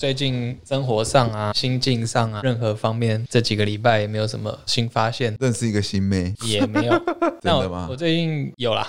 最近生活上啊、心境上啊，任何方面，这几个礼拜也没有什么新发现。认识一个新妹也没有，真的吗？我，我最近有啦，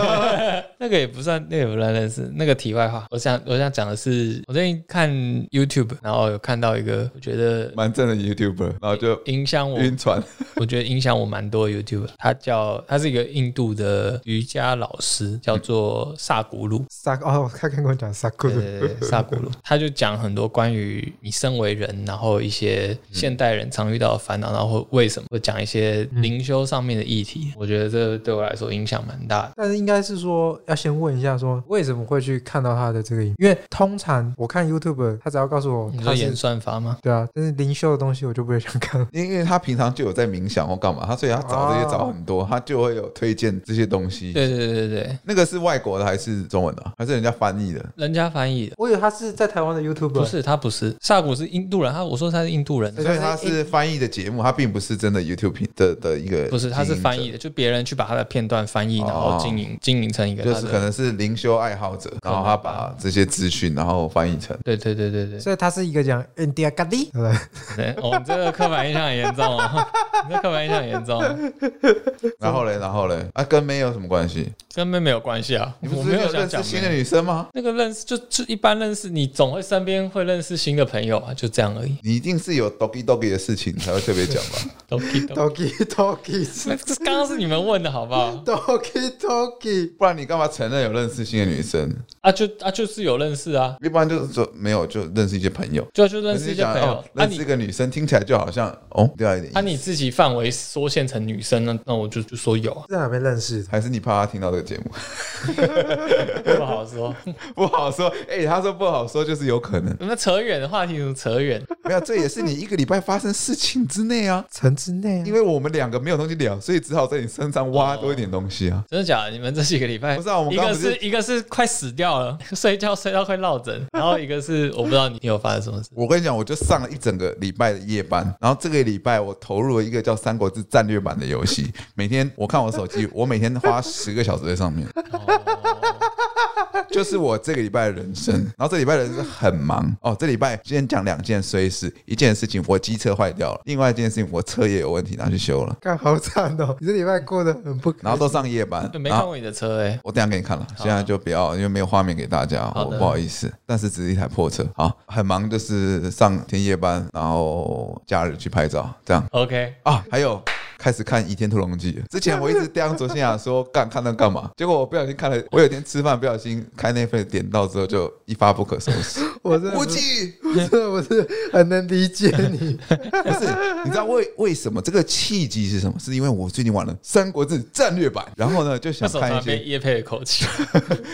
那个也不算，那个也不算认识。那个题外话，我想我想讲的是，我最近看 YouTube，然后有看到一个我觉得蛮正的 YouTuber，然后就影响我晕船。我觉得影响我蛮多的 YouTuber，他叫他是一个印度的瑜伽老师，叫做萨古鲁。萨哦，他刚跟我讲萨古鲁，对对对，萨古鲁，他就讲很多关于你身为人，然后一些现代人常遇到的烦恼，然后为什么会讲一些灵修上面的议题。嗯、我觉得这对我来说影响蛮大的。但是应该是说要先问一下，说为什么会去看到他的这个影？因为通常我看 YouTube，他只要告诉我他是演算法吗？对啊，但是灵修的东西我就不会想看，因为他平常就有在冥想或干嘛，他所以他找这些找很多，他就会有推荐这些东西。对对对对，那个是外国的还是中文的？还是人家翻译的？人家翻译的。我以为他是在台湾的 YouTuber，不是，他不是。萨古是印度人，他我说他是印度人，所以他是翻译的节目，他并不是真的 YouTube 的的一个。不是，他是翻译的，就别人去把他的片段翻译，然后经营经营成一个，就是可能是灵修爱好者，然后他把这些资讯然后翻译成。对对对对对，所以他是一个讲 India 对不对？对，哦，这个刻板印象很严重哦，你这刻板印象很严重。然后嘞，然后嘞，啊，跟妹有什么关系？跟妹没有关系啊，你不是没有认识新的女生吗？那个认识就就一般认识，你总会身边会认识新的朋友啊，就这样而已。你一定是有 doggy doggy 的事情才会特别讲吧？doggy doggy doki，这刚刚是你们问的好不好？doggy doggy，不然你干嘛承认有认识新的女生？啊，就啊就是有认识啊，一般就是说没有就认识一些朋友，就就认识一些朋友。认识一个女生听起来就好像哦，对啊一点。那你自己范围缩限成女生呢？那我就就说有啊，在哪边认识？还是你怕他听到这个节目？不好说，不好说。哎、欸，他说不好说，就是有可能。那扯远的话题怎么扯远？没有，这也是你一个礼拜发生事情之内啊，城之内、啊。因为我们两个没有东西聊，所以只好在你身上挖多一点东西啊。哦、真的假的？你们这几个礼拜不是啊？我们刚刚是一个是一个是快死掉了，睡觉睡到快落枕，然后一个是 我不知道你有发生什么事。我跟你讲，我就上了一整个礼拜的夜班，然后这个礼拜我投入了一个叫《三国志战略版》的游戏，每天我看我手机，我每天花十个小时在上面。就是我这个礼拜的人生，然后这礼拜人生很忙哦。这礼拜今天讲两件衰事，一件事情我机车坏掉了，另外一件事情我车也有问题，拿去修了。看好惨哦！你这礼拜过得很不，然后都上夜班，没看过你的车哎，我等下给你看了，现在就不要，因为没有画面给大家，我不好意思。但是只是一台破车，好，很忙，就是上天夜班，然后假日去拍照，这样。OK 啊，还有。开始看《倚天屠龙记》。之前我一直刁卓心雅说干看那干嘛，结果我不小心看了。我有一天吃饭不小心开那份点到之后，就一发不可收拾。我真的我真的不是很能理解你。不是，你知道为为什么这个契机是什么？是因为我最近玩了《三国志战略版》，然后呢就想看一些叶配的口气。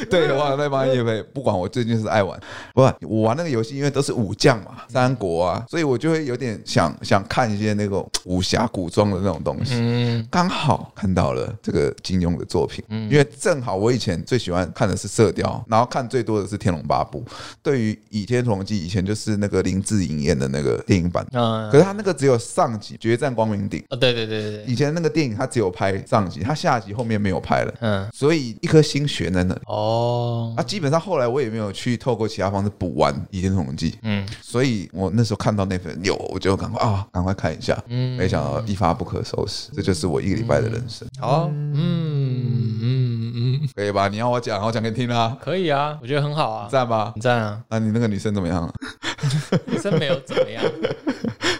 对，我在帮叶配。不管我最近是爱玩，不，我玩那个游戏，因为都是武将嘛，三国啊，所以我就会有点想想看一些那种武侠古装的那种东西。嗯，刚好看到了这个金庸的作品，因为正好我以前最喜欢看的是《射雕》，然后看最多的是《天龙八部》。对于《倚天屠龙记》，以前就是那个林志颖演的那个电影版，可是他那个只有上集《决战光明顶》。哦，对对对对，以前那个电影他只有拍上集，他下集后面没有拍了。嗯，所以一颗心悬在那里。哦，啊，基本上后来我也没有去透过其他方式补完《倚天屠龙记》。嗯，所以我那时候看到那份有，我就赶快啊，赶快看一下。嗯，没想到一发不可收拾。这就是我一个礼拜的人生。好，嗯嗯嗯，可以吧？你要我讲，我讲给你听啊。可以啊，我觉得很好啊。赞吧？赞啊。那你那个女生怎么样？女生没有怎么样。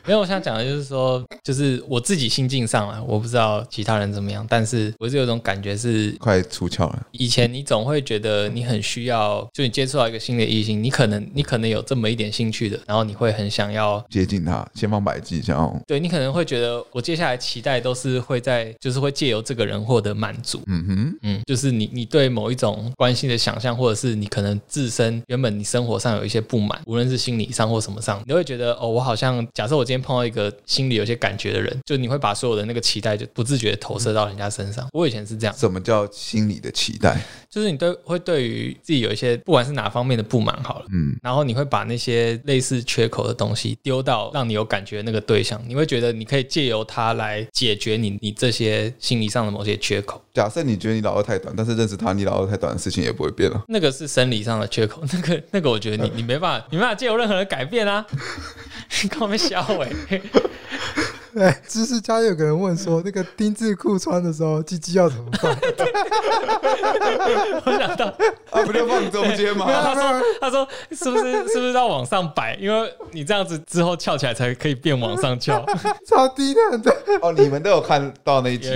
没有，我想讲的就是说，就是我自己心境上啊，我不知道其他人怎么样，但是我是有种感觉是快出窍了。以前你总会觉得你很需要，就你接触到一个新的异性，你可能你可能有这么一点兴趣的，然后你会很想要接近他，千方百计想要。对，你可能会觉得，我接下来期待都是会在，就是会借由这个人获得满足。嗯哼，嗯，就是你你对某一种关系的想象，或者是你可能自身原本你生活上有一些不满，无论是心理上或什么上，你会觉得哦，我好像假设我今天。天碰到一个心里有些感觉的人，就你会把所有的那个期待就不自觉投射到人家身上。我以前是这样。什么叫心理的期待？就是你对会对于自己有一些不管是哪方面的不满好了，嗯，然后你会把那些类似缺口的东西丢到让你有感觉的那个对象，你会觉得你可以借由他来解决你你这些心理上的某些缺口。假设你觉得你老二太短，但是认识他你老二太短的事情也不会变了。那个是生理上的缺口，那个那个我觉得你你没办法，你没办法借由任何人改变啊，你刚没消毁。right. 对，知识家有个人问说，那个丁字裤穿的时候，鸡鸡要怎么放？我想到，啊，不就放中间吗？他说，他说，是不是是不是要往上摆？因为你这样子之后翘起来才可以变往上翘，超低的。对，哦，你们都有看到那一集，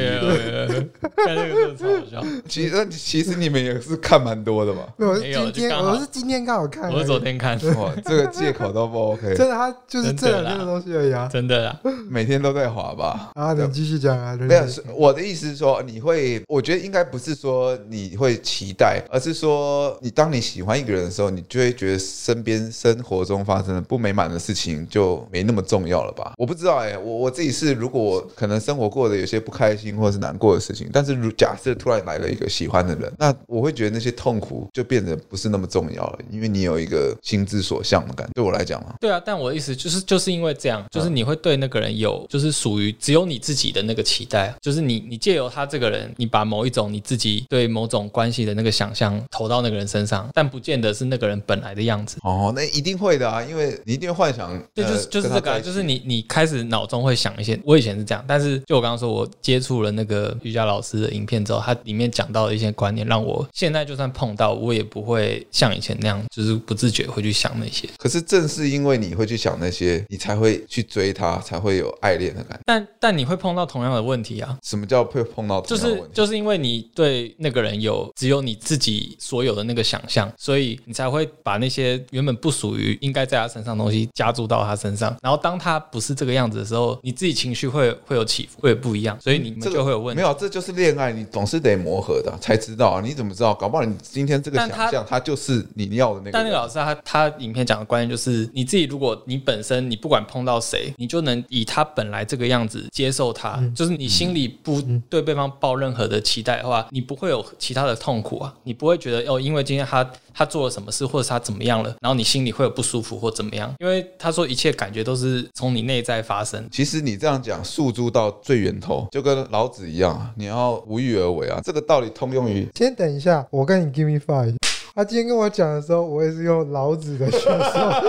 看那个真的超好笑。其实其实你们也是看蛮多的嘛。我是今天，我是今天刚好看，我是昨天看。哇，这个借口都不 OK。真的，他就是这两天的东西而已啊。真的啦，每天都在滑吧。啊，你继续讲啊。没有，我的意思是说，你会，我觉得应该不是说你会期待，而是说，你当你喜欢一个人的时候，你就会觉得身边生活中发生的不美满的事情就没那么重要了吧？我不知道哎、欸，我我自己是，如果我可能生活过得有些不开心或者是难过的事情，但是如假设突然来了一个喜欢的人，那我会觉得那些痛苦就变得不是那么重要了，因为你有一个心之所向的感觉。对我来讲嘛，对啊，但我的意思就是，就是因为这样，就是你会对那个人有，就是属于只有你自己的那个期待，就是你你借由他这个人，你把某一种你自己对某种关系的那个想象投到那个人身上，但不见得是那个人本来的样子。哦，那一定会的啊，因为你一定会幻想。对，就是就是这个，就是你你开始脑中会想一些。我以前是这样，但是就我刚刚说，我接触了那个瑜伽老师的影片之后，他里面讲到的一些观念，让我现在就算碰到，我也不会像以前那样，就是不自觉会去想那些。可是正是因为你会去想那些，你才会去追他，才会有爱恋的感觉。但但你会碰到同样的问题啊？什么叫会碰到同样的问题？就是就是因为你对那个人有只有你自己所有的那个想象，所以你才会把那些原本不属于应该在他身上的东西加注到他身上。然后当他不是这个样子的时候，你自己情绪会会有起伏，会有不一样，所以你们就会有问题。没有，这就是恋爱，你总是得磨合的，才知道啊。你怎么知道？搞不好你今天这个想象，他就是你要的那个。但那个老师他他影片讲的观念就是，你自己如果你本身你不管碰到谁，你就能以他本来这个样子接受他，就是你心里不对对方抱任何的期待的话，你不会有其他的痛苦啊，你不会觉得哦，因为今天他他做了什么事，或者他怎么样了，然后你心里会有不舒服或怎么样？因为他说一切感觉都是从你内在发生。其实你这样讲，诉诸到最源头，就跟老子一样，你要无欲而为啊，这个道理通用于。先等一下，我跟你 give me five。他今天跟我讲的时候，我也是用老子的学说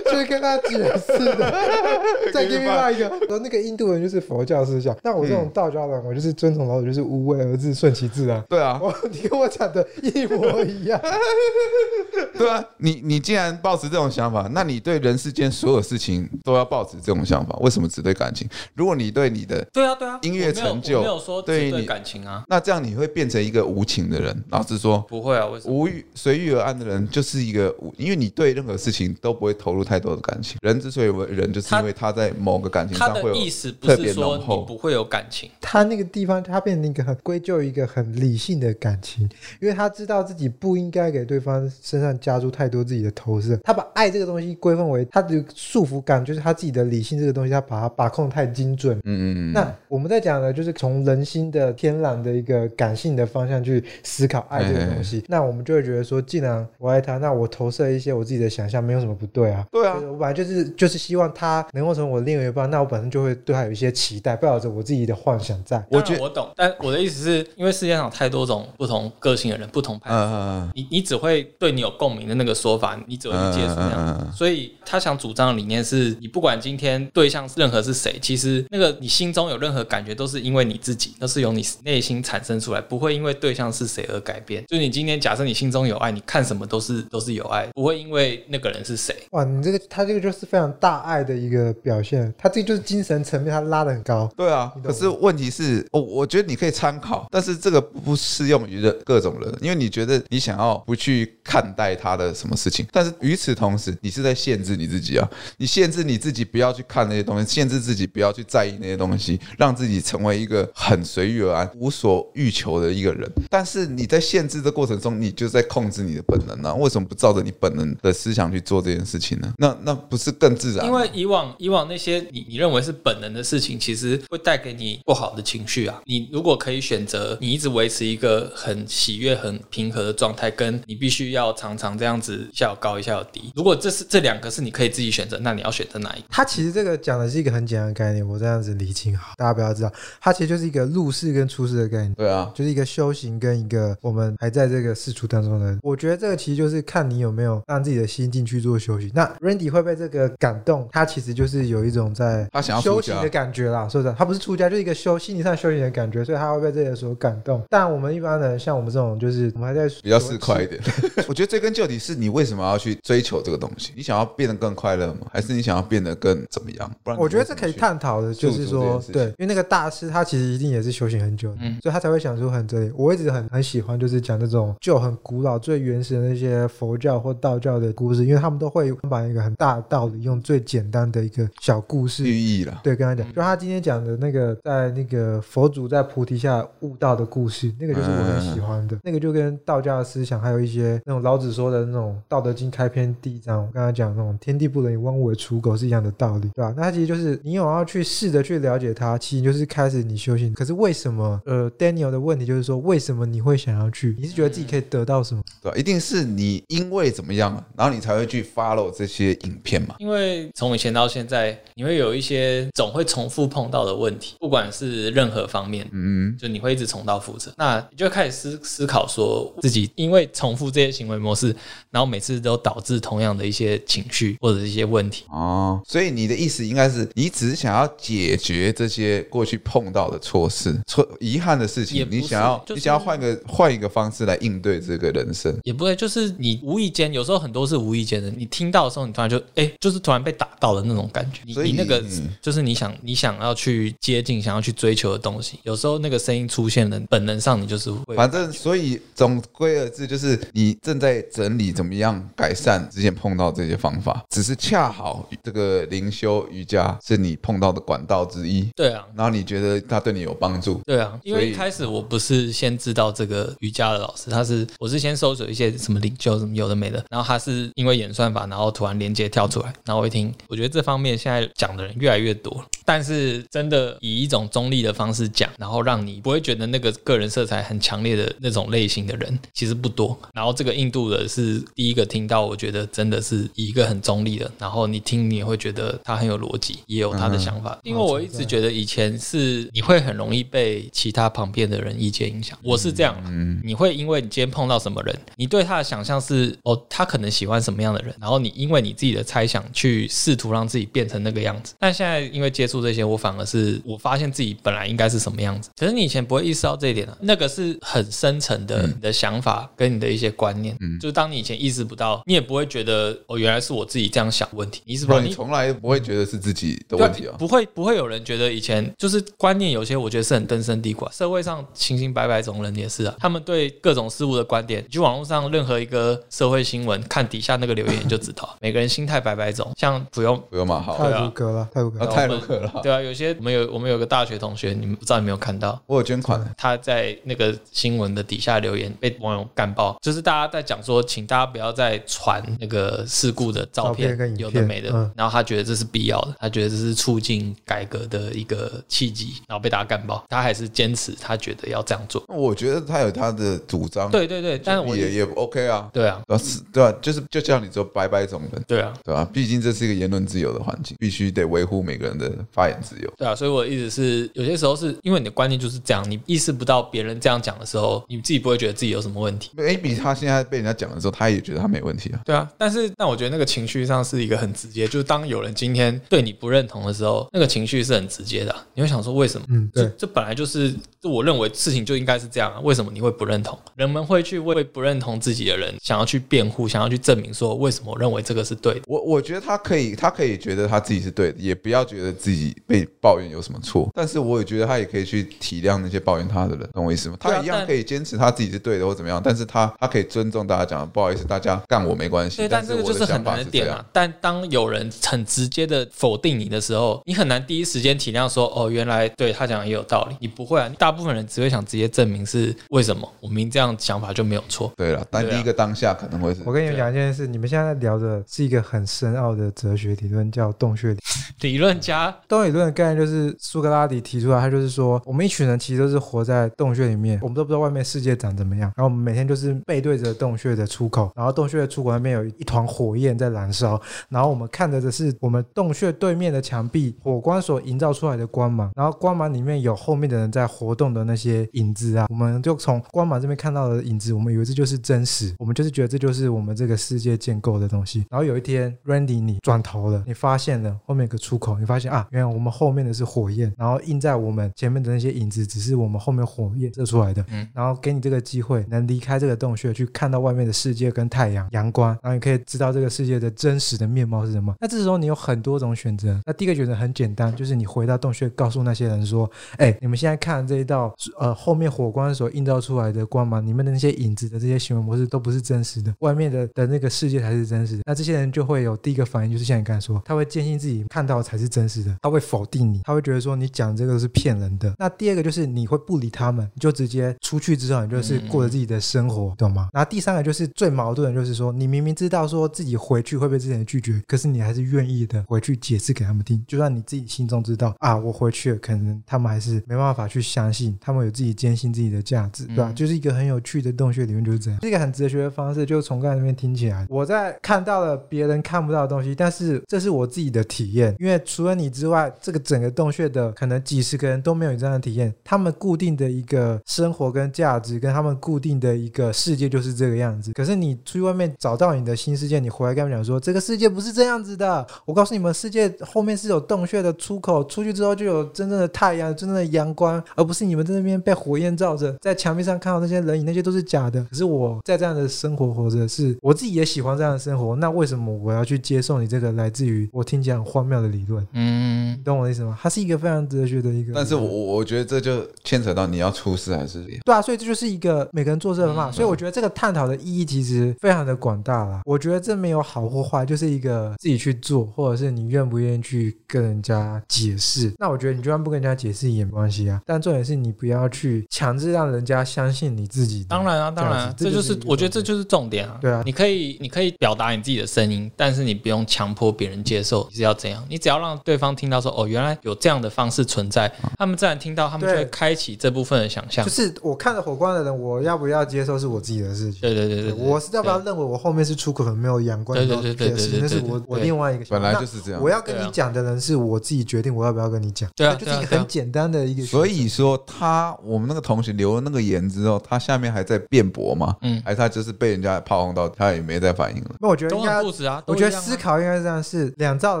去跟他解释的。再给另外一个，说那个印度人就是佛教思想，那我这种道教人，我就是遵从老子，就是无为而治，顺其自然。对啊，我你跟我讲的一模一样。对啊，你你既然抱持这种想法，那你对人世间所有事情都要抱持这种想法。为什么只对感情？如果你对你的对啊对啊音乐成就，没有说对你感情啊，那这样你会变成一个无情的人。老实说，不会啊，为什么？无欲随遇而安的人就是一个，因为你对任何事情都不会投入太多的感情。人之所以为人，就是因为他在某个感情上会有特别浓厚。不是说你不会有感情，他那个地方他变成一个很归咎一个很理性的感情，因为他知道自己不应该给对方身上加入太多自己的投射。他把爱这个东西归分为他的束缚感，就是他自己的理性这个东西，他把它把控太精准。嗯嗯嗯。那我们在讲的就是从人心的天然的一个感性的方向去思考爱这个东西，嘿嘿嘿，那我们就会觉得说，既然我爱他，那我投射一些我自己的想象，没有什么不对啊。对啊，我本来就是就是希望他能够成为我另一半，那我本身就会对他有一些期待，抱着我自己的幻想在。我觉得我懂，但我的意思是因为世界上有太多种不同个性的人，不同派。嗯嗯，你你只会对你有共鸣的那个说法，你只会去接受那样。所以他想主张的理念是，你不管今天对象任何是谁，其实那个你心中有任何感觉，都是因为你自己，都是由你内心产生出来，不会因为对象是谁而改变。就是你今天假设你心中有爱，你看什么都是都是有爱，不会因为那个人是谁。哇，你这个他这个就是非常大爱的一个表现，他这个就是精神层面他拉的很高。对啊，可是问题是，我我觉得你可以参考，但是这个不适用于的各种人，因为你觉得你想要不去看待他的什么事情，但是与此同时，你是在限制你自己啊，你限制你自己不要去看那些东西，限制自己不要去在意那些东西，让自己成为一个很随遇而安、无所欲求的一个人。但是你在限制的过程中，你就在控制。制你的本能呢？为什么不照着你本能的思想去做这件事情呢？那那不是更自然？因为以往以往那些你你认为是本能的事情，其实会带给你不好的情绪啊。你如果可以选择，你一直维持一个很喜悦、很平和的状态，跟你必须要常常这样子一下有高一下有低。如果这是这两个是你可以自己选择，那你要选择哪一个？他其实这个讲的是一个很简单的概念，我这样子理清好，大家不要知道，它其实就是一个入世跟出世的概念。对啊，就是一个修行跟一个我们还在这个世俗当中的人。我觉得这个其实就是看你有没有让自己的心境去做修行。那 Randy 会被这个感动，他其实就是有一种在他想要修行的感觉啦，是不是？他不是出家，就是一个修心理上修行的感觉，所以他会被这个所感动。但我们一般人像我们这种，就是我们还在比较市侩一点。我觉得追根究底是你为什么要去追求这个东西？你想要变得更快乐吗？还是你想要变得更怎么样？不然我觉得这可以探讨的，就是说，对，因为那个大师他其实一定也是修行很久的，嗯，所以他才会想出很这里。我一直很很喜欢，就是讲这种就很古老、最原始的那些佛教或道教的故事，因为他们都会把一个很大的道理用最简单的一个小故事寓意了。对，跟他讲，就他今天讲的那个，在那个佛祖在菩提下悟道的故事，那个就是我很喜欢的。嗯、那个就跟道家的思想，还有一些那种老子说的那种《道德经》开篇第一章，我刚才讲那种“天地不仁，以万物为刍狗”是一样的道理，对吧？那他其实就是你有要去试着去了解它，其实就是开始你修行。可是为什么？呃，Daniel 的问题就是说，为什么你会想要去？你是觉得自己可以得到什么？对，一定是你因为怎么样，然后你才会去 follow 这些影片嘛。因为从以前到现在，你会有一些总会重复碰到的问题，不管是任何方面，嗯，就你会一直重蹈覆辙。那你就开始思思考，说自己因为重复这些行为模式，然后每次都导致同样的一些情绪或者一些问题。哦，所以你的意思应该是，你只是想要解决这些过去碰到的错事、错遗憾的事情，你想要，就是、你想要换个换一个方式来应对这个人生，也不会，就是你无意间，有时候很多是无意间的，你听到的时候，你突然就哎，就是突然被打到的那种感觉。所以你，你那个、嗯、就是你想你想要去接近、想要去追求的东西，有时候那个声音出现了，本能上你就是会。反正，所以总归而至，就是你正在整理怎么样改善之前碰到这些方法，只是恰好这个灵修瑜伽是你碰到的管道之一。对啊，然后你觉得它对你有帮助？对啊，因为一开始我不是先知道这个瑜伽的老师，他是我是先搜索一些什么领袖什么有的没的，然后他是因为演算法，然后突然连接跳出来，然后我一听，我觉得这方面现在讲的人越来越多了，但是真的以一种中立的方式讲，然后让你不会觉得那个个人色彩很强烈的那种类型的人其实不多。然后这个印度的是第一个听到，我觉得真的是以一个很中立的，然后你听你也会觉得他很有逻辑，也有他的想法，因为我一直觉得以前是你会很容易被其他旁边的人意见影响，我是这样，嗯，你会因为你今天碰到什么人，你对他的想象是哦，他可能喜欢什么样的人，然后你因为你自己的猜想去试图让自己变成那个样子。但现在因为接触这些，我反而是我发现自己本来应该是什么样子。可是你以前不会意识到这一点的，那个是很深层的你的想法跟你的一些观念，嗯，就是当你以前意识不到，你也不会觉得哦，原来是我自己这样想问题。你是不是你从来不会觉得是自己的问题啊？不会，不会有人觉得以前就是观念有些我觉得是很根深蒂固。社会上清清白白这种人也是啊，他们对各种事物的观点，你去网络上任何一个社会新闻，看底下那个留言就知道，每个人心态百百种。像不用不用嘛，好，太鲁阁了，太鲁阁，太鲁阁了。对啊，有些我们有我们有个大学同学，你们不知道有没有看到？我有捐款，他在那个新闻的底下留言被网友干爆，就是大家在讲说，请大家不要再传那个事故的照片，有的没的。然后他觉得这是必要的，他觉得这是促进改革的一个契机，然后被大家干爆。他还是坚持，他觉得要这样做。我觉得他有他的主张，对对对，但是我也也 OK 啊，对啊，是，对啊，就是就叫你做拜拜种人，对啊，对吧？毕竟这是一个言论自由的环境，必须得维护每个人的发言自由。对啊，所以我的意思是，有些时候是因为你的观念就是这样，你意识不到别人这样讲的时候，你自己不会觉得自己有什么问题。maybe 他现在被人家讲的时候，他也觉得他没问题啊。对啊，但是但我觉得那个情绪上是一个很直接，就是当有人今天对你不认同的时候，那个情绪是很直接的啊。你会想说为什么？嗯，对，这本来就是，就我认为事情就应该是这样啊。为什么你会不认同？人们会去为不认同自己的人想要去辩护，想要去证明说为什么我认为这个是对的。我我觉得他可以，他可以觉得他自己是对的，也不要觉得自己己被抱怨有什么错？但是我也觉得他也可以去体谅那些抱怨他的人，懂我意思吗？他一样可以坚持他自己是对的或怎么样，但是他他可以尊重大家讲，不好意思，大家干我没关系。对，但这个就是很难的点啊。但当有人很直接的否定你的时候，你很难第一时间体谅说，哦，原来对他讲的也有道理。你不会啊，大部分人只会想直接证明是为什么，我明这样想法就没有错。对了，但第一个当下可能会是。我跟你们讲一件事，你们现在聊的是一个很深奥的哲学理论，叫洞穴理 理论家。洞穴理论的概念就是苏格拉底提出来，他就是说，我们一群人其实都是活在洞穴里面，我们都不知道外面世界长怎么样，然后我们每天就是背对着洞穴的出口，然后洞穴的出口那边有一团火焰在燃烧，然后我们看着的是我们洞穴对面的墙壁，火光所营造出来的光芒，然后光芒里面有后面的人在活动的那些影子啊，我们就从光芒这边看到的影子，我们以为这就是真实，我们就是觉得这就是我们这个世界建构的东西。然后有一天，Randy，你转头了，你发现了后面有个出口，你发现啊，原来我们后面的是火焰，然后映在我们前面的那些影子，只是我们后面火焰射出来的。嗯，然后给你这个机会，能离开这个洞穴，去看到外面的世界跟太阳、阳光，然后你可以知道这个世界的真实的面貌是什么。那这时候你有很多种选择。那第一个选择很简单，就是你回到洞穴，告诉那些人说：“哎，你们现在看这一道，呃，后面火光所映照出来的光芒，你们的那些影子的这些行为模式都不是真实的，外面的的那个世界才是真实的。”那这些人就会有第一个反应，就是像你刚才说，他会坚信自己看到才是真实的，他会否定你，他会觉得说你讲这个是骗人的。那第二个就是你会不理他们，你就直接出去之后，你就是过着自己的生活，懂吗？然后第三个就是最矛盾的，就是说你明明知道说自己回去会被这些人拒绝，可是你还是愿意的回去解释给他们听，就算你自己心中知道啊，我回去了，可能他们还是没办法去相信，他们有自己坚信自己的价值，对吧？就是一个很有趣的洞穴里面就是这样，是一个很哲学的方式，就从刚才那边听起来，我在看到了别人看不到的东西，但是这是我自己的体验，因为除了你之外，这个整个洞穴的可能几十个人都没有你这样的体验，他们固定的一个生活跟价值，跟他们固定的一个世界就是这个样子。可是你出去外面找到你的新世界，你回来跟他们讲说，这个世界不是这样子的。我告诉你们，世界后面是有洞穴的出口，出去之后就有真正的太阳、真正的阳光，而不是你们在那边被火焰照着，在墙壁上看到那些人影，那些都是假的。可是我在这样的生活活着，是我自己也喜欢这样的生活。那为什么我要去接受你这个来自于我听起来很荒谬的理论？嗯，你懂我的意思吗？它是一个非常哲学的一个。但是我我觉得这就牵扯到你要出事还是对啊，所以这就是一个每个人做事的方法。所以我觉得这个探讨的意义其实非常的广大啦。我觉得这没有好或坏，就是一个自己去做，或者是你愿不愿意去跟人家解释。那我觉得你就算不跟人家解释也没关系啊。但重点是你不要去强制让人家相信你自己。当然啊，当然，这就是我觉得这就是重点啊。对啊，你可以你可以表达你自己的声音，但是你不用强迫别人接受你是要怎样。你只要让对方听到说哦，原来有这样的方式存在，他们自然听到，他们就会开启这部分的想象。就是我看着火光的人，我要不要接受是我自己的事情。对对对对，我是要不要认为我后面是出口很没有阳光？对对对对对，那是我我另外一个。本来就是这样。我要跟你讲的人是我自己决定我要不要跟你讲。对啊，就是一个很简单的一个。所以说他我们那个同学留了那个言之后，他下面还在辩驳吗？嗯，还是他就是被人家炮轰到，他也没再反应了。那我觉得应该，我觉得思考应该是这样：是两造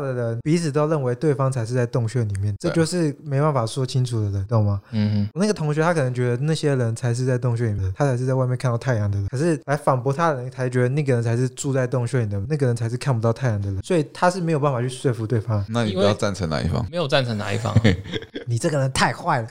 的人彼此都认为对方才是在洞穴里面，这就是没办法说清楚的人，懂吗？嗯，我那个同学他可能觉得那些人才是在洞穴里面，他才是在外面看到太阳的人，可是来反驳他的人才觉得那个人才是住在洞穴里的，那个人才是看不到太阳的人，所以他是没有办法去说服对方。那你不要赞成哪一方？没有赞成哪一方？你这个人太坏了。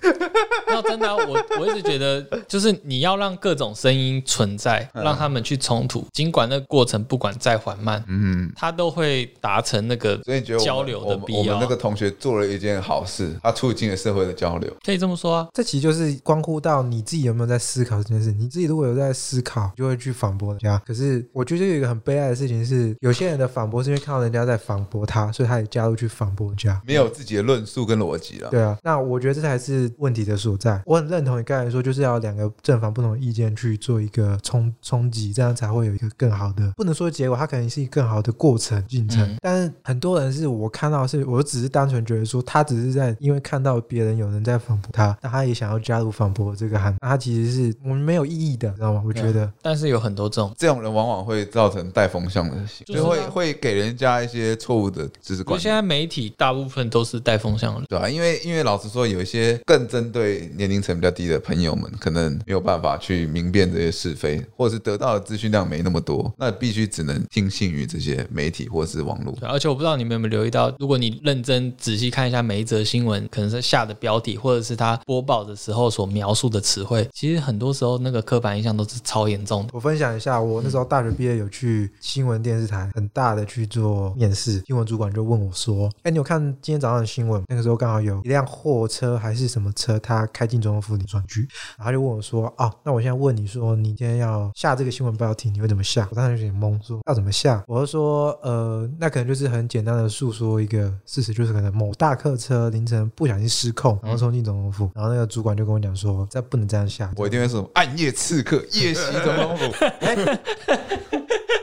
要真的，我我一直觉得，就是你要让各种声音存在，让他们去冲突，尽管那个过程不管再缓慢，嗯，他都会达成那个交流的必要。我们那个同学做了一件好事，他促进了社会的交流，可以这么说啊。这其实就是关乎到你自己有没有在思考这件事。你自己如果有在思考，就会去反驳人家。可是我觉得有一个很悲哀的事情是，有些人的反驳是因为看到人家在反驳他，所以他也加入去反驳人家，没有自己的论述跟逻辑了。对啊，那我觉得这才是问题的所在。我很认同你刚才说，就是要两个正反不同的意见去做一个冲冲击，这样才会有一个更好的，不能说结果，它可能是一个更好的过程进程。嗯、但是很多人是我看到是，我只是单纯觉得说，他只是在因为看到别人有人在反驳他，那他也想要加入反驳这个喊，他其实是我们没有意义的，知道吗？我觉得。但是有很多这种这种人，往往会造成带风向的行为，就会会给人家一些错误的知识观念。现在媒体大部分都是带风向的，对吧、啊？因为因为老实说，有一些更针对年龄层比较低的朋友们，可能没有办法去明辨这些是非，或者是得到的资讯量没那么多，那必须只能听信于这些媒体或者是网络。而且我不知道你们有没有留意到，如果你认真仔细看一下每一则新闻，可能是下的标题，或者是他播报的时候所描述的词汇，其实很多时候那个刻板印象都是超严重的。我分享一下，我那时候大学毕业有去新闻电视台很大的去做面试，新闻主管就问我说：“哎，你有看今天早上的新闻？那个时候刚好有一辆货车还是什么车，他开进总统府里转局，然后就问我说：‘哦，那我现在问你说，你今天要下这个新闻标题，你会怎么下？’我当时有点懵，说要怎么下？我就说：‘呃，那可能就是很简单的诉说一个事实，就是可能某大客车凌晨不小心失控，然后冲进总统府，然后那个主管就跟我讲说，这不能这样下。’我一定会说：‘暗夜刺客，夜袭总统府。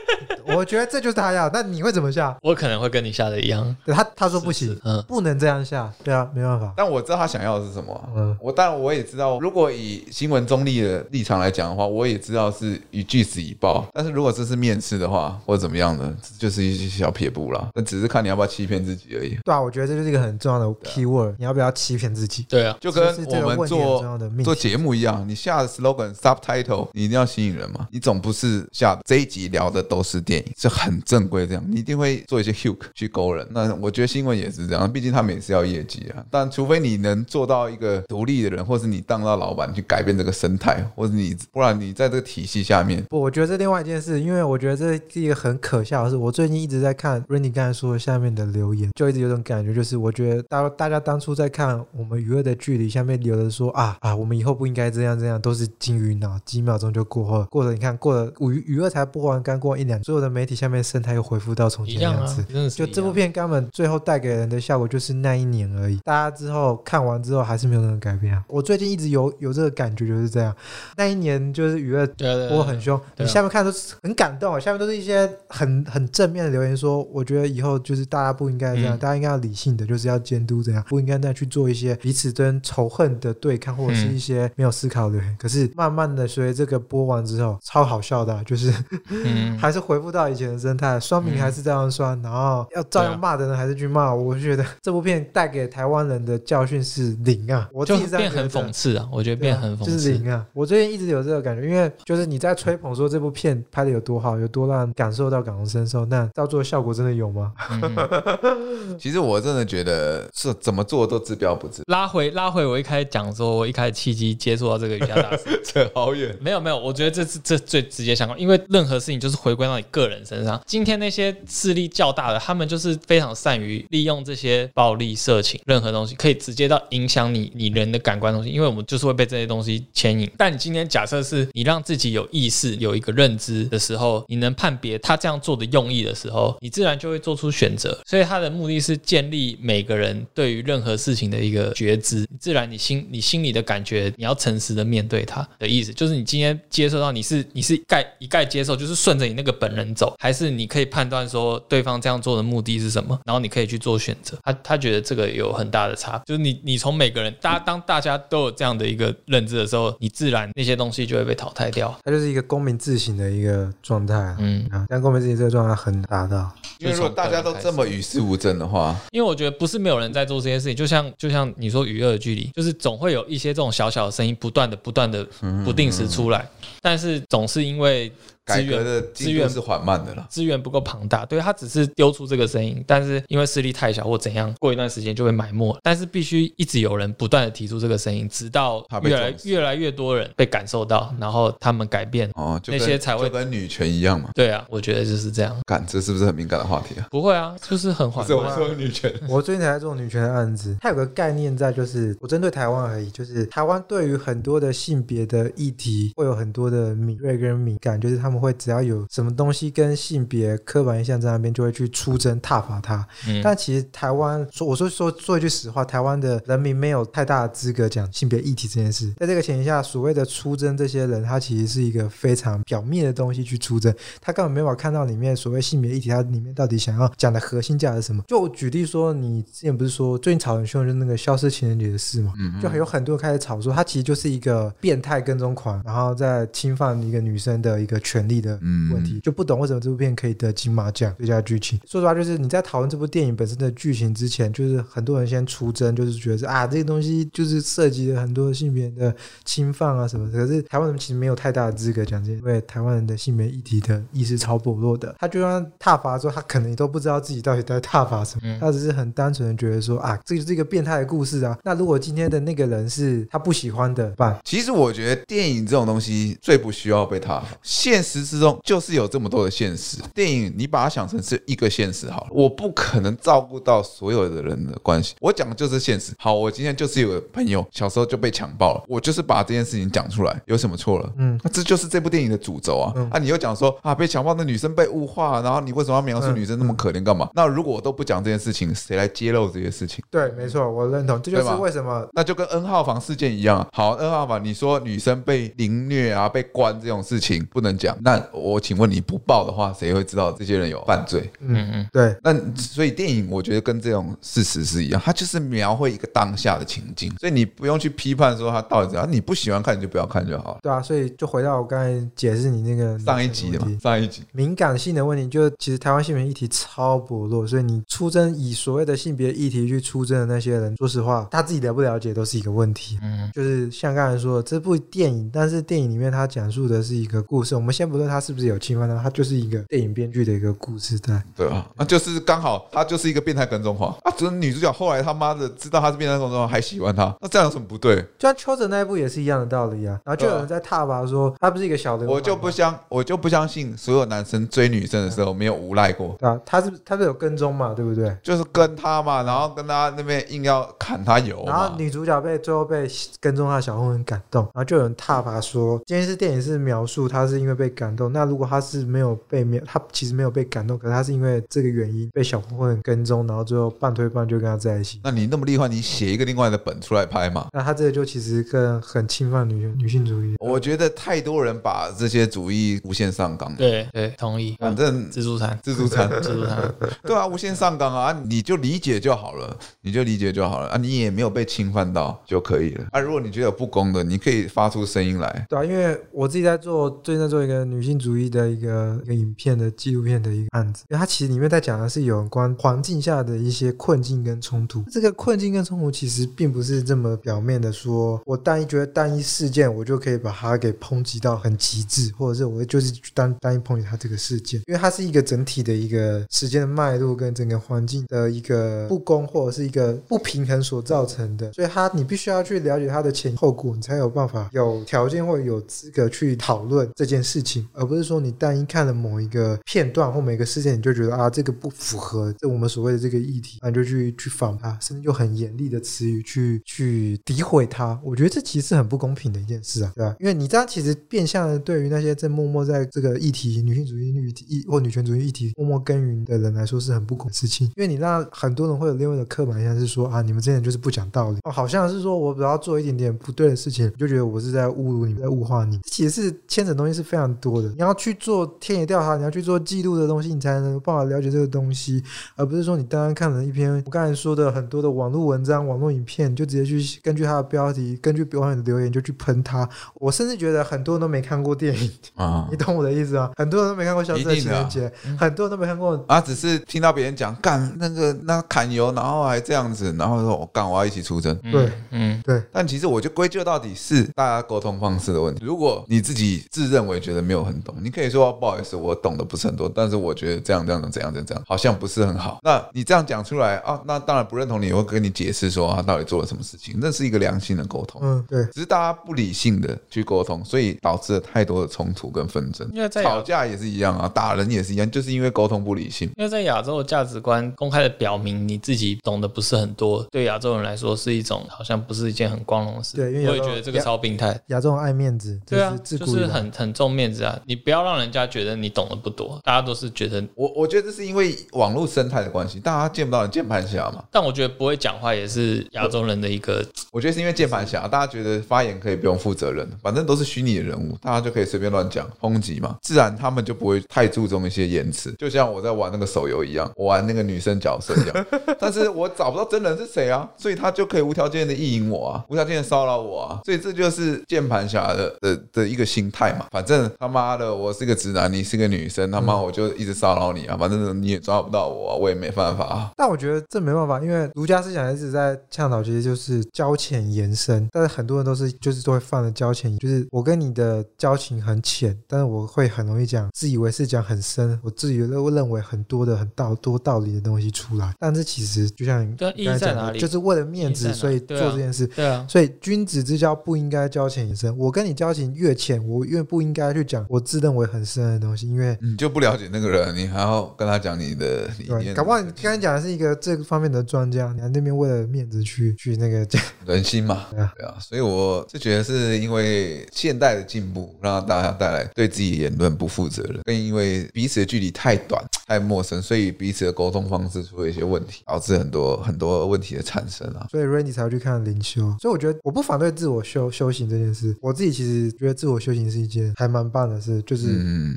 欸’我觉得这就是他要，那你会怎么下？我可能会跟你下的一样。对他他说不行，嗯，不能这样下。对啊，没办法。但我知道他想要的是什么啊。嗯，我当然我也知道，如果以新闻中立的立场来讲的话，我也知道是以据实以报。但是如果这是面试的话，或者怎么样的，就是一些小撇步了。那只是看你要不要欺骗自己而已。对啊，我觉得这就是一个很重要的 key word，你要不要欺骗自己？对啊，就跟我们做做节目一样，你下的 slogan、subtitle，你一定要吸引人嘛。你总不是下这一集聊的都是电影，是很正。规这样，你一定会做一些 hook 去勾人。那我觉得新闻也是这样，毕竟他们也是要业绩啊。但除非你能做到一个独立的人，或是你当到老板去改变这个生态，或者你不然你在这个体系下面。不，我觉得这另外一件事，因为我觉得这是一个很可笑的事。我最近一直在看 Randy 刚才说的下面的留言，就一直有种感觉，就是我觉得大大家当初在看我们娱乐的距离下面留的说啊啊，我们以后不应该这样这样，都是金鱼脑，几秒钟就过了。过了，你看过了，娱娱乐才播完，刚过一两，所有的媒体下面生态。又恢复到从前的样子，啊、就这部片根本最后带给人的效果就是那一年而已。大家之后看完之后还是没有任何改变啊！我最近一直有有这个感觉，就是这样。那一年就是娱乐播很凶，你下面看都是很感动，下面都是一些很很正面的留言说，我觉得以后就是大家不应该这样，嗯、大家应该要理性的，就是要监督这样，不应该再去做一些彼此跟仇恨的对抗，或者是一些没有思考的可是慢慢的随着这个播完之后，超好笑的、啊，就是、嗯、还是回复到以前的生态。酸民还是这样酸，然后要照样骂的人还是去骂。我就觉得这部片带给台湾人的教训是零啊！我就变很讽刺啊！我觉得变很讽刺，就是零啊！我最近一直有这个感觉，因为就是你在吹捧说这部片拍的有多好，有多让人感受到感同身受，那到最后效果真的有吗？嗯、其实我真的觉得是怎么做都治标不治。拉回拉回，我一开始讲说，我一开始契机接触到这个瑜伽大师，扯好远。没有没有，我觉得这是这最直接相关，因为任何事情就是回归到你个人身上。今天那些势力较大的，他们就是非常善于利用这些暴力、色情，任何东西可以直接到影响你你人的感官东西，因为我们就是会被这些东西牵引。但你今天假设是你让自己有意识、有一个认知的时候，你能判别他这样做的用意的时候，你自然就会做出选择。所以他的目的是建立每个人对于任何事情的一个觉知，自然你心你心里的感觉，你要诚实的面对他的意思，就是你今天接受到你是你是概一概接受，就是顺着你那个本能走，还是你可以判断说对方这样做的目的是什么，然后你可以去做选择。他他觉得这个有很大的差，就是你你从每个人，大家当大家都有这样的一个认知的时候，你自然那些东西就会被淘汰掉。它就是一个公民自省的一个状态。嗯啊，但公民自省这个状态很达到，因为如果大家都这么与世无争的话，因为我觉得不是没有人在做这些事情，就像就像你说娱乐的距离，就是总会有一些这种小小的声音不断的不断的不定时出来，但是总是因为。资源的资源是缓慢的了，资源不够庞大，对，他只是丢出这个声音，但是因为势力太小或怎样，过一段时间就会埋没。但是必须一直有人不断的提出这个声音，直到越来越来越多人被感受到，然后他们改变哦，那些才会跟女权一样嘛。对啊，我觉得就是这样。感，这是不是很敏感的话题啊？不会啊，就是很缓慢。我说女权，我最近才在做女权的案子，它有个概念在，就是我针对台湾而已，就是台湾对于很多的性别的议题会有很多的敏锐跟敏感，就是他们会只要有。什么东西跟性别刻板印象在那边，就会去出征踏伐它。嗯、但其实台湾说，我说说说一句实话，台湾的人民没有太大的资格讲性别议题这件事。在这个前提下，所谓的出征这些人，他其实是一个非常表面的东西去出征，他根本没法看到里面所谓性别议题，它里面到底想要讲的核心价值是什么。就举例说，你之前不是说最近吵很凶就是那个消失情人节的事嘛？就有很多人开始吵说，它其实就是一个变态跟踪狂，然后在侵犯一个女生的一个权成立的问题，就不懂为什么这部片可以得金马奖最佳剧情。说实话，就是你在讨论这部电影本身的剧情之前，就是很多人先出征，就是觉得啊，这个东西就是涉及了很多性别的侵犯啊什么的。可是台湾人其实没有太大的资格讲这些，因为台湾人的性别议题的意识超薄弱的。他就算踏伐之后，他可能你都不知道自己到底在踏伐什么，他只是很单纯的觉得说啊，这就是一个变态的故事啊。那如果今天的那个人是他不喜欢的，办？其实我觉得电影这种东西最不需要被踏伐。现实之中就是有这么多的现实。电影你把它想成是一个现实好了，我不可能照顾到所有的人的关系。我讲的就是现实。好，我今天就是有个朋友小时候就被强暴了，我就是把这件事情讲出来，有什么错了？嗯，那这就是这部电影的主轴啊。嗯、啊，你又讲说啊，被强暴的女生被物化，然后你为什么要描述女生那么可怜干嘛？那如果我都不讲这件事情，谁来揭露这些事情？对，没错，我认同，这就是为什么。那就跟 N 号房事件一样。好，N 号房，你说女生被凌虐啊，被关这种事情不能讲，那我请问你不报的话，谁会知道这些人有犯罪？嗯嗯，对。那所以电影我觉得跟这种事实是一样，它就是描绘一个当下的情境，所以你不用去批判说它到底怎样，你不喜欢看你就不要看就好了。对啊，所以就回到我刚才解释你那个上一集的嘛，上一集敏感性的问题，就其实台湾性别议题超薄弱，所以你出征以所谓的性别议题去出征的那些人，说实话，他自己了不了解都是一个问题。嗯，就是像刚才说的这部电影，但是电影里面他讲述的是一个故事，我们先不论他是不是有侵犯到，它就是一个电影编剧的一个故事在。对啊，那就是刚好他就是一个变态跟踪狂啊，只是女主角后来他妈的知道他是变态跟踪狂还喜欢他，那这样有什么不对？就像邱泽那一部也是一样的道理啊，然后就有人在挞伐说他不是一个小人，我就不相我就不相信所有男生追女生的时候没有无赖过。对啊，他是他是有跟踪嘛，对不对？就是跟他嘛，然后跟他那边硬要砍他油，然后女主角被最后被跟踪他的小混混感动，然后就有人挞伐说，今天是电影是描述他是因为被感动，那如果他是没有被描，他其实没有被感动，可是他是因为这个原因被小混混跟踪，然后最后半推半就跟他在一起。那你那么厉害，你写一个另外的本出来拍嘛？那他这个就其实更很侵犯女女性主义。我觉得太多人把这些主义无限上纲。对对，同意。反正自助餐，自助餐，自助餐。对啊，无限上纲啊，你就理解就好了，你就理解就好了啊，你也没有被侵犯到就可以了啊。如果你觉得有不公的，你可以发出声音来。对啊，因为我自己在做，最近在做一个女性主义的一个一个影片的纪录片的一个案子，因为它其实里面在讲的是有关环境下的一些困境跟冲突。这个困境跟冲突其实并不是这么表面的说，说我单一觉得单一事件我就可以把它给抨击到很极致，或者是我就是单单一抨击它这个事件，因为它是一个整体的一个个时间的脉络跟整个环境的一个不公或者是一个不平衡所造成的，所以它你必须要去了解它的前后果，你才有办法有条件或有资格去讨论这件事情，而不是说你单一看了某一个片段或每个事件，你就觉得啊这个不符合这我们所谓的这个议题，那你就去去反它，甚至用很严厉的词语去去诋毁它。我觉得这其实是很不公平的一件事啊，对吧？因为你这样其实变相的对于那些正默默在这个议题女性主义议题或女权主义议题默默耕耘的人来说是很不公的事情，因为你让很多人会有另外的刻板印象是说啊，你们这些人就是不讲道理，哦，好像是说我只要做一点点不对的事情，你就觉得我是在侮辱你，在物化你。其实是牵扯东西是非常多的，你要去做田野调查，你要去做记录的东西，你才能办法了解这个东西，而不是说你单单看了一篇我刚才说的很多的网络文章、网络影片，就直接去根据它的标题、根据网友的留言就去喷它。我甚至觉得很多人都没看过电影啊，你懂我的意思吗？很多人都没看过《消失的情人节》，很多人都没看过啊，只是听到别人讲干那个那砍油，然后还这样子，然后说我干我要一起出征。对，嗯，对。但其实我就归咎到底是大家沟通方式的问题。如果你自己自认为觉得没有很懂，你可以说不好意思，我懂的不是很多，但是我觉得这样这样怎样怎样，好像不是很好。那你这样讲出来啊，那当然不认同你，我会跟你解释说他到底做了什么事情，那是一个良性的沟通。嗯，对。只是大家不理性的去沟通，所以导致了太多的冲突跟纷争。因为在吵架也是一样啊，打人也是一样，就是因为沟通不理性。因为在亚洲的价值观公开的表明你自己懂得不是很多，对亚洲人来说是一种好像不是一件很光荣的事。对，因为我也觉得这个超病态。亚洲人爱面子，对啊，就是很很重面子啊。你不要让人家觉得你懂得不多，大家都是觉得我我觉得这是因为网络生态的关系，大家见不到你键盘侠嘛。但我觉得不会讲话也是亚洲人的一个，我觉得是因为键盘侠，大家觉得发言可以不用负责任，反正都是虚拟的人物，大家就可以随便乱讲抨击嘛，自然他们就不会太注重一些言辞。就像我在玩那个手游一样，我玩那个女生角色一样，但是我找不到真人是谁啊，所以他就可以无条件的意淫我啊，无条件的骚扰我啊，所以这就是键盘侠的的的一个心态嘛。反正他妈的，我是个直男，你是个女生，他妈我就一直骚扰你啊，反正你也抓不到我，我也没办法啊。但我觉得这没办法，因为儒家思想一直在倡导，其实就是交浅言深。但是很多人都是就是都会犯了交浅，就是我跟你的交情很浅，但是我会很容易讲，自以为是讲很深，我自己都认为很多的很道多道理的东西出来。但是其实就像你刚才讲的，就是为了面子，所以做这件事。对啊，所以君子之交不应该交浅言深。我跟你交情越浅，我越不应该去讲我自认为很深的东西，因为你就不了解那个人，你还要跟他讲你的理念。搞不好你刚才讲的是一个这个方面的专家，你还那边为了面子去去那个讲人心嘛？对啊，对啊。所以我是觉得是因为现代的进步，让大家带来对自己言论不负责任，更因为彼此的距离太短、Ciao. 太陌生，所以彼此的沟通方式出了一些问题，导致很多很多问题的产生啊。所以 Randy 才会去看灵修。所以我觉得我不反对自我修修行这件事，我自己其实觉得自我修行是一件还蛮棒的事。就是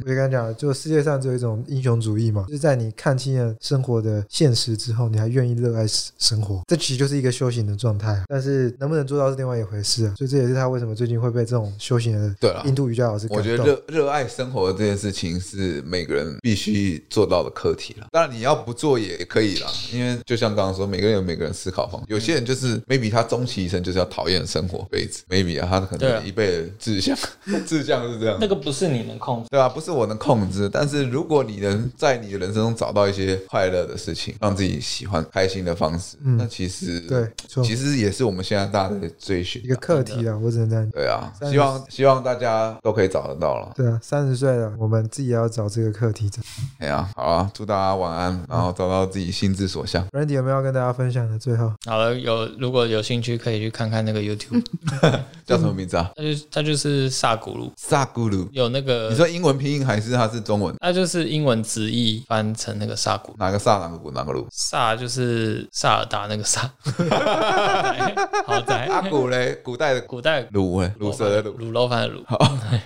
我就跟你讲，就世界上只有一种英雄主义嘛，就是在你看清了生活的现实之后，你还愿意热爱生活，这其实就是一个修行的状态。但是能不能做到是另外一回事啊。所以这也是他为什么最近会被这种修行的对印度瑜伽老师。我觉得热热爱生活的这件事情是每个人必须做到的课题了。当然你要不做也可以啦，因为就像刚刚说，每个人有每个人思考方式。有些人就是 maybe 他终其一生就是要讨厌生活辈子，maybe 啊，他可能一辈子志向 志向是这样。那个不是你能控制，对吧？不是我能控制。但是如果你能在你的人生中找到一些快乐的事情，让自己喜欢、开心的方式，嗯那其实对，其实也是我们现在大家的追寻一个课题啊。我只能这样。对啊，希望希望大家都可以找得到了。对啊，三十岁了，我们自己也要找这个课题。哎呀，好了，祝大家晚安，然后找到自己心之所向。Randy 有没有要跟大家分享的？最后，好了，有如果有兴趣可以去看看那个 YouTube，叫什么名字啊？它就他就是萨古鲁，萨古鲁。有那个，你说英文拼音还是它是中文？它就是英文直译翻成那个萨古，哪个萨哪个古哪个鲁？萨就是萨尔达那个萨，好在阿古嘞，古代的古代鲁哎，鲁蛇的鲁，卤肉饭的卤，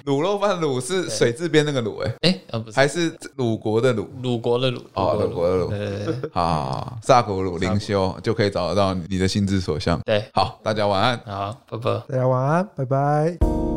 卤肉饭卤是水字边那个鲁哎，哎，不是，还是鲁国的鲁，鲁国的鲁，哦，鲁。国的鲁，对对对，好，萨古鲁灵修就可以找得到你的心之所向。对，好，大家晚安，好，拜拜，大家晚安，拜拜。